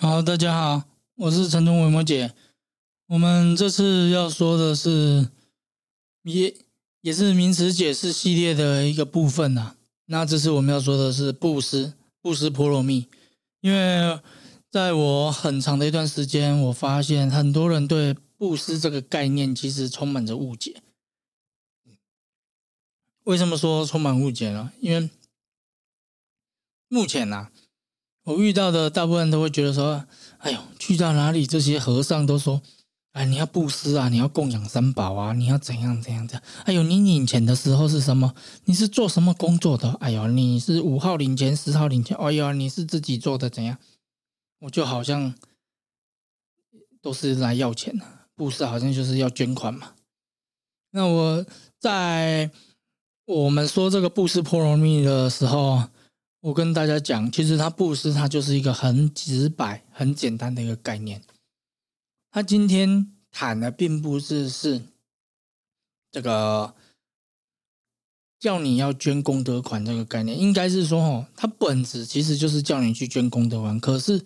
好，大家好，我是陈忠伟摩姐。我们这次要说的是，也也是名词解释系列的一个部分呐。那这次我们要说的是布施，布施波罗蜜。因为在我很长的一段时间，我发现很多人对布施这个概念其实充满着误解。为什么说充满误解呢？因为目前呐。我遇到的大部分都会觉得说：“哎呦，去到哪里，这些和尚都说，哎，你要布施啊，你要供养三宝啊，你要怎样怎样怎样。哎呦，你领钱的时候是什么？你是做什么工作的？哎呦，你是五号领钱，十号领钱。哎呦，你是自己做的怎样？我就好像都是来要钱的，布施好像就是要捐款嘛。那我在我们说这个布施波罗蜜的时候。”我跟大家讲，其实他布施，它就是一个很直白、很简单的一个概念。他今天谈的并不是是这个叫你要捐功德款这个概念，应该是说，哦，它本质其实就是叫你去捐功德款。可是，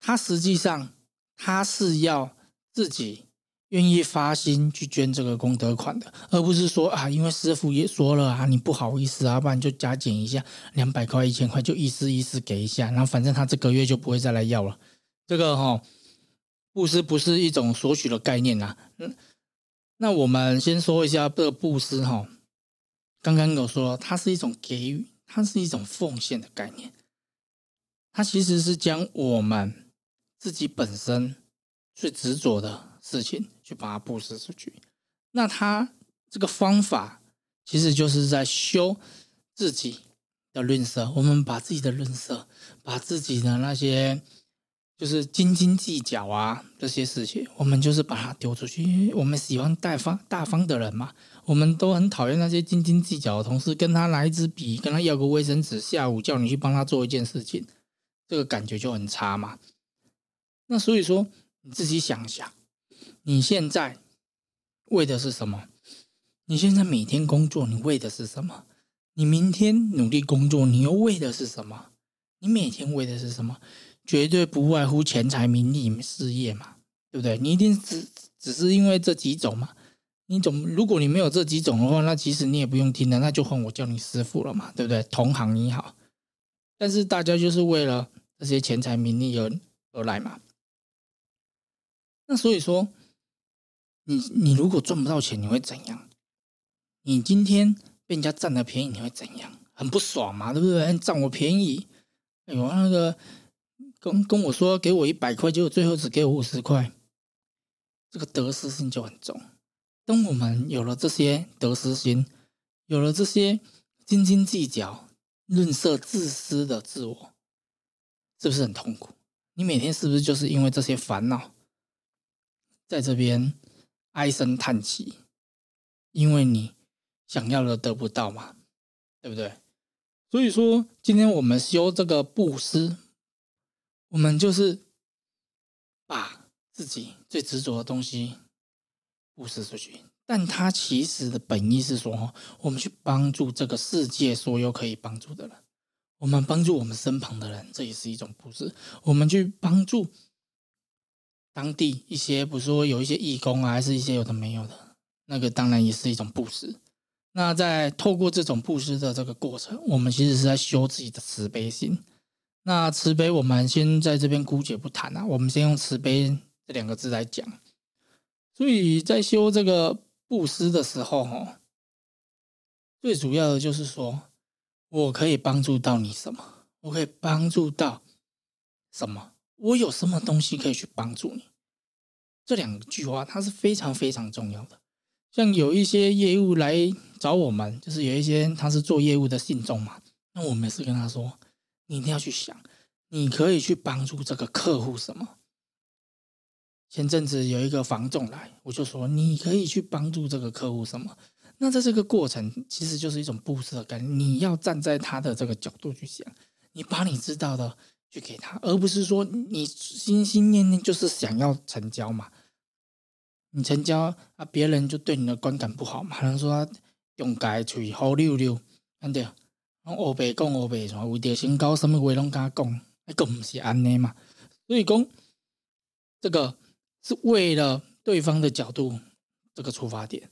他实际上他是要自己。愿意发心去捐这个功德款的，而不是说啊，因为师傅也说了啊，你不好意思啊，不然就加减一下，两百块、一千块就意思意思给一下，然后反正他这个月就不会再来要了。这个哈，布施不是一种索取的概念呐。嗯，那我们先说一下这个布施哈，刚刚有说它是一种给予，它是一种奉献的概念，它其实是将我们自己本身最执着的。事情去把它布施出去，那他这个方法其实就是在修自己的吝啬。我们把自己的吝啬，把自己的那些就是斤斤计较啊这些事情，我们就是把它丢出去。因为我们喜欢大方大方的人嘛，我们都很讨厌那些斤斤计较的同事。跟他拿一支笔，跟他要个卫生纸，下午叫你去帮他做一件事情，这个感觉就很差嘛。那所以说，你自己想一想。你现在为的是什么？你现在每天工作，你为的是什么？你明天努力工作，你又为的是什么？你每天为的是什么？绝对不外乎钱财、名利、事业嘛，对不对？你一定只只是因为这几种嘛？你总如果你没有这几种的话，那其实你也不用听了，那就换我叫你师傅了嘛，对不对？同行你好，但是大家就是为了这些钱财、名利而而来嘛。那所以说。你你如果赚不到钱，你会怎样？你今天被人家占了便宜，你会怎样？很不爽嘛，对不对？占我便宜，哎呦，那个跟跟我说给我一百块，结果最后只给我五十块，这个得失心就很重。当我们有了这些得失心，有了这些斤斤计较、吝啬、自私的自我，是不是很痛苦？你每天是不是就是因为这些烦恼，在这边？唉声叹气，因为你想要的得不到嘛，对不对？所以说，今天我们修这个布施，我们就是把自己最执着的东西布施出去。但它其实的本意是说，我们去帮助这个世界所有可以帮助的人，我们帮助我们身旁的人，这也是一种布施。我们去帮助。当地一些，比如说有一些义工啊，还是一些有的没有的，那个当然也是一种布施。那在透过这种布施的这个过程，我们其实是在修自己的慈悲心。那慈悲，我们先在这边姑且不谈啊，我们先用慈悲这两个字来讲。所以在修这个布施的时候，哈，最主要的就是说，我可以帮助到你什么？我可以帮助到什么？我有什么东西可以去帮助你？这两句话它是非常非常重要的。像有一些业务来找我们，就是有一些他是做业务的信众嘛，那我们是跟他说，你一定要去想，你可以去帮助这个客户什么？前阵子有一个房总来，我就说你可以去帮助这个客户什么？那在这个过程其实就是一种布施的感觉，你要站在他的这个角度去想，你把你知道的。去给他，而不是说你心心念念就是想要成交嘛。你成交啊，别人就对你的观感不好嘛。可能说用改嘴好溜溜，安对，用欧白讲欧白，什么为着身高什么话拢敢讲，那个不是安尼嘛。所以公这个是为了对方的角度这个出发点，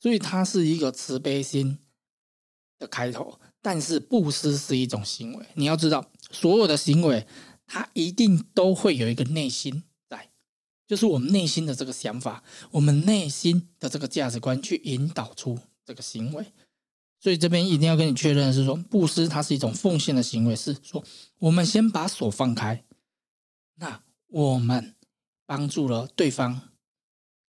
所以它是一个慈悲心的开头。但是布施是一种行为，你要知道，所有的行为它一定都会有一个内心在，就是我们内心的这个想法，我们内心的这个价值观去引导出这个行为。所以这边一定要跟你确认是说，布施它是一种奉献的行为，是说我们先把手放开，那我们帮助了对方，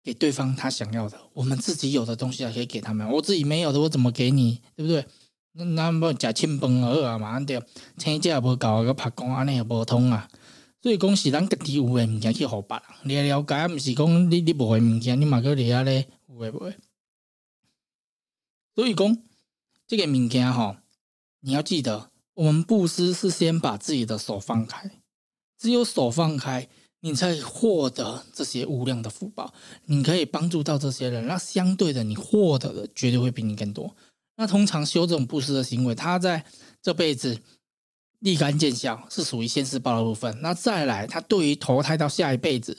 给对方他想要的，我们自己有的东西还可以给他们，我自己没有的，我怎么给你，对不对？那那么食清饭好啊嘛，对，请假无够个拍工，安尼也无通啊。所以讲是咱家己有诶物件去互别人，你了解，毋是讲你你无诶物件，你嘛个咧啊咧有诶无？诶所以讲。这个物件吼，你要记得，我们布施是先把自己的手放开，只有手放开，你才获得这些无量的福报，你可以帮助到这些人，那相对的，你获得的绝对会比你更多。那通常修这种布施的行为，他在这辈子立竿见效，是属于现世报的部分。那再来，他对于投胎到下一辈子，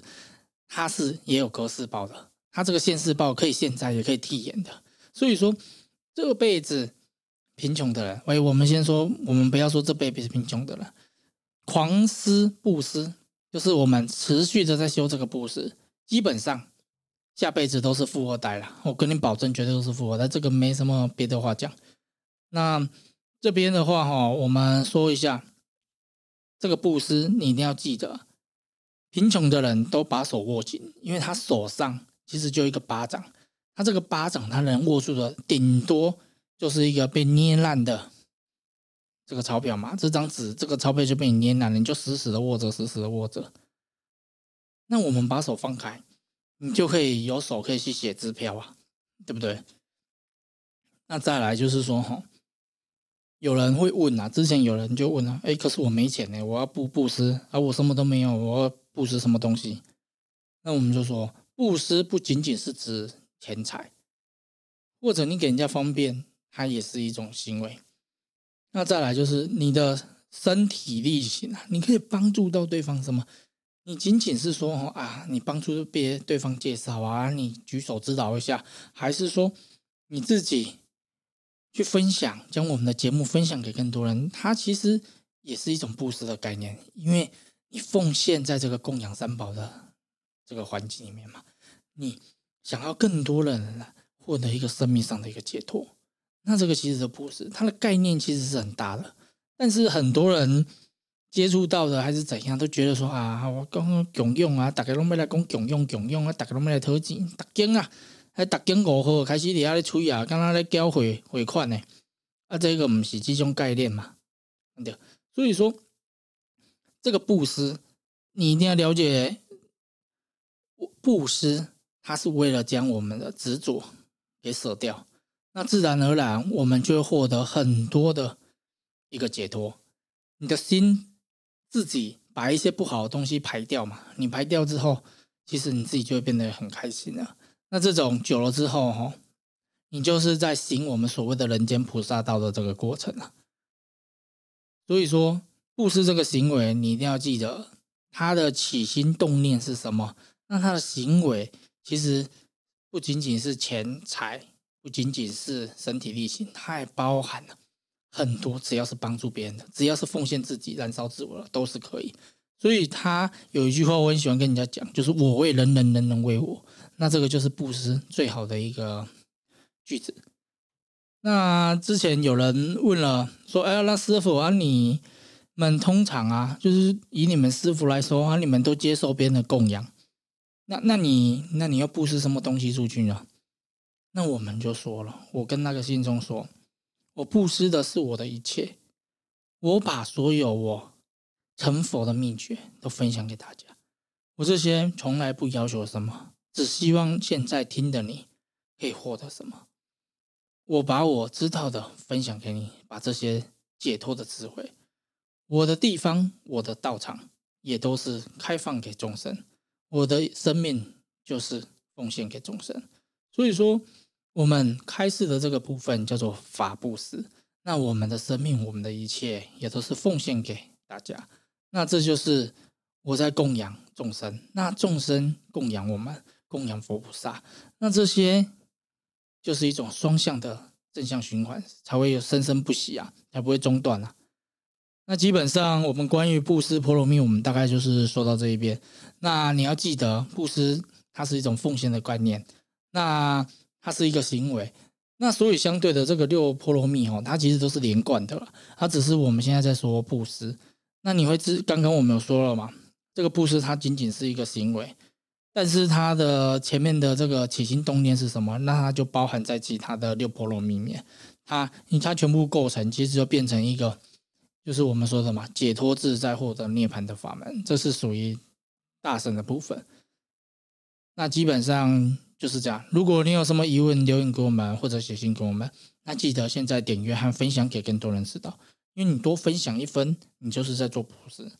他是也有格式报的，他这个现世报可以现在也可以替延的。所以说，这辈子。贫穷的人，喂，我们先说，我们不要说这辈子贫穷的人，狂施布施，就是我们持续的在修这个布施，基本上下辈子都是富二代了。我跟你保证，绝对都是富二代，这个没什么别的话讲。那这边的话，哈，我们说一下这个布施，你一定要记得，贫穷的人都把手握紧，因为他手上其实就一个巴掌，他这个巴掌他能握住的顶多。就是一个被捏烂的这个钞票嘛，这张纸这个钞票就被你捏烂了，你就死死的握着，死死的握着。那我们把手放开，你就可以有手可以去写支票啊，对不对？那再来就是说哈，有人会问啊，之前有人就问啊，哎，可是我没钱呢，我要布布施啊，我什么都没有，我要布施什么东西？那我们就说，布施不仅仅是指钱财，或者你给人家方便。它也是一种行为。那再来就是你的身体力行啊，你可以帮助到对方什么？你仅仅是说啊，你帮助别对方介绍啊，你举手指导一下，还是说你自己去分享，将我们的节目分享给更多人？它其实也是一种布施的概念，因为你奉献在这个供养三宝的这个环境里面嘛，你想要更多人获得一个生命上的一个解脱。那这个其实是不是它的概念其实是很大的，但是很多人接触到的还是怎样，都觉得说啊，我刚刚囧用啊，大家拢要来讲穷用穷用啊，大家拢要来投钱，大惊啊，还大惊五号开始伫遐咧吹啊，刚刚咧交回回款呢，啊，这个不是这种概念嘛，对，所以说这个布施，你一定要了解，布施它是为了将我们的执着给舍掉。那自然而然，我们就会获得很多的一个解脱。你的心自己把一些不好的东西排掉嘛，你排掉之后，其实你自己就会变得很开心了。那这种久了之后，哈，你就是在行我们所谓的人间菩萨道的这个过程了。所以说，布施这个行为，你一定要记得，他的起心动念是什么。那他的行为其实不仅仅是钱财。不仅仅是身体力行，它还包含了很多。只要是帮助别人的，只要是奉献自己、燃烧自我的，都是可以。所以他有一句话，我很喜欢跟人家讲，就是“我为人人，人人为我”。那这个就是布施最好的一个句子。那之前有人问了，说：“哎，那师傅啊，你们通常啊，就是以你们师傅来说啊，你们都接受别人的供养，那那你那你要布施什么东西出去呢？”那我们就说了，我跟那个信中说，我布施的是我的一切，我把所有我成佛的秘诀都分享给大家。我这些从来不要求什么，只希望现在听的你可以获得什么。我把我知道的分享给你，把这些解脱的智慧，我的地方，我的道场也都是开放给众生，我的生命就是奉献给众生。所以说。我们开示的这个部分叫做法布施，那我们的生命，我们的一切也都是奉献给大家。那这就是我在供养众生，那众生供养我们，供养佛菩萨，那这些就是一种双向的正向循环，才会有生生不息啊，才不会中断啊。那基本上我们关于布施婆罗蜜，我们大概就是说到这一边。那你要记得，布施它是一种奉献的观念，那它是一个行为。那所以相对的，这个六波罗蜜哦，它其实都是连贯的了。它只是我们现在在说布施。那你会知，刚刚我们有说了嘛？这个布施它仅仅是一个行为，但是它的前面的这个起心动念是什么？那它就包含在其他的六波罗蜜面。它，你它全部构成，其实就变成一个，就是我们说的嘛，解脱自在获得涅槃的法门。这是属于大神的部分。那基本上。就是这样。如果你有什么疑问，留言给我们或者写信给我们，那记得现在点阅和分享给更多人知道，因为你多分享一分，你就是在做普世。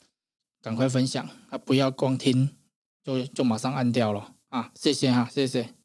赶快分享啊！不要光听就就马上按掉了啊！谢谢哈，谢谢。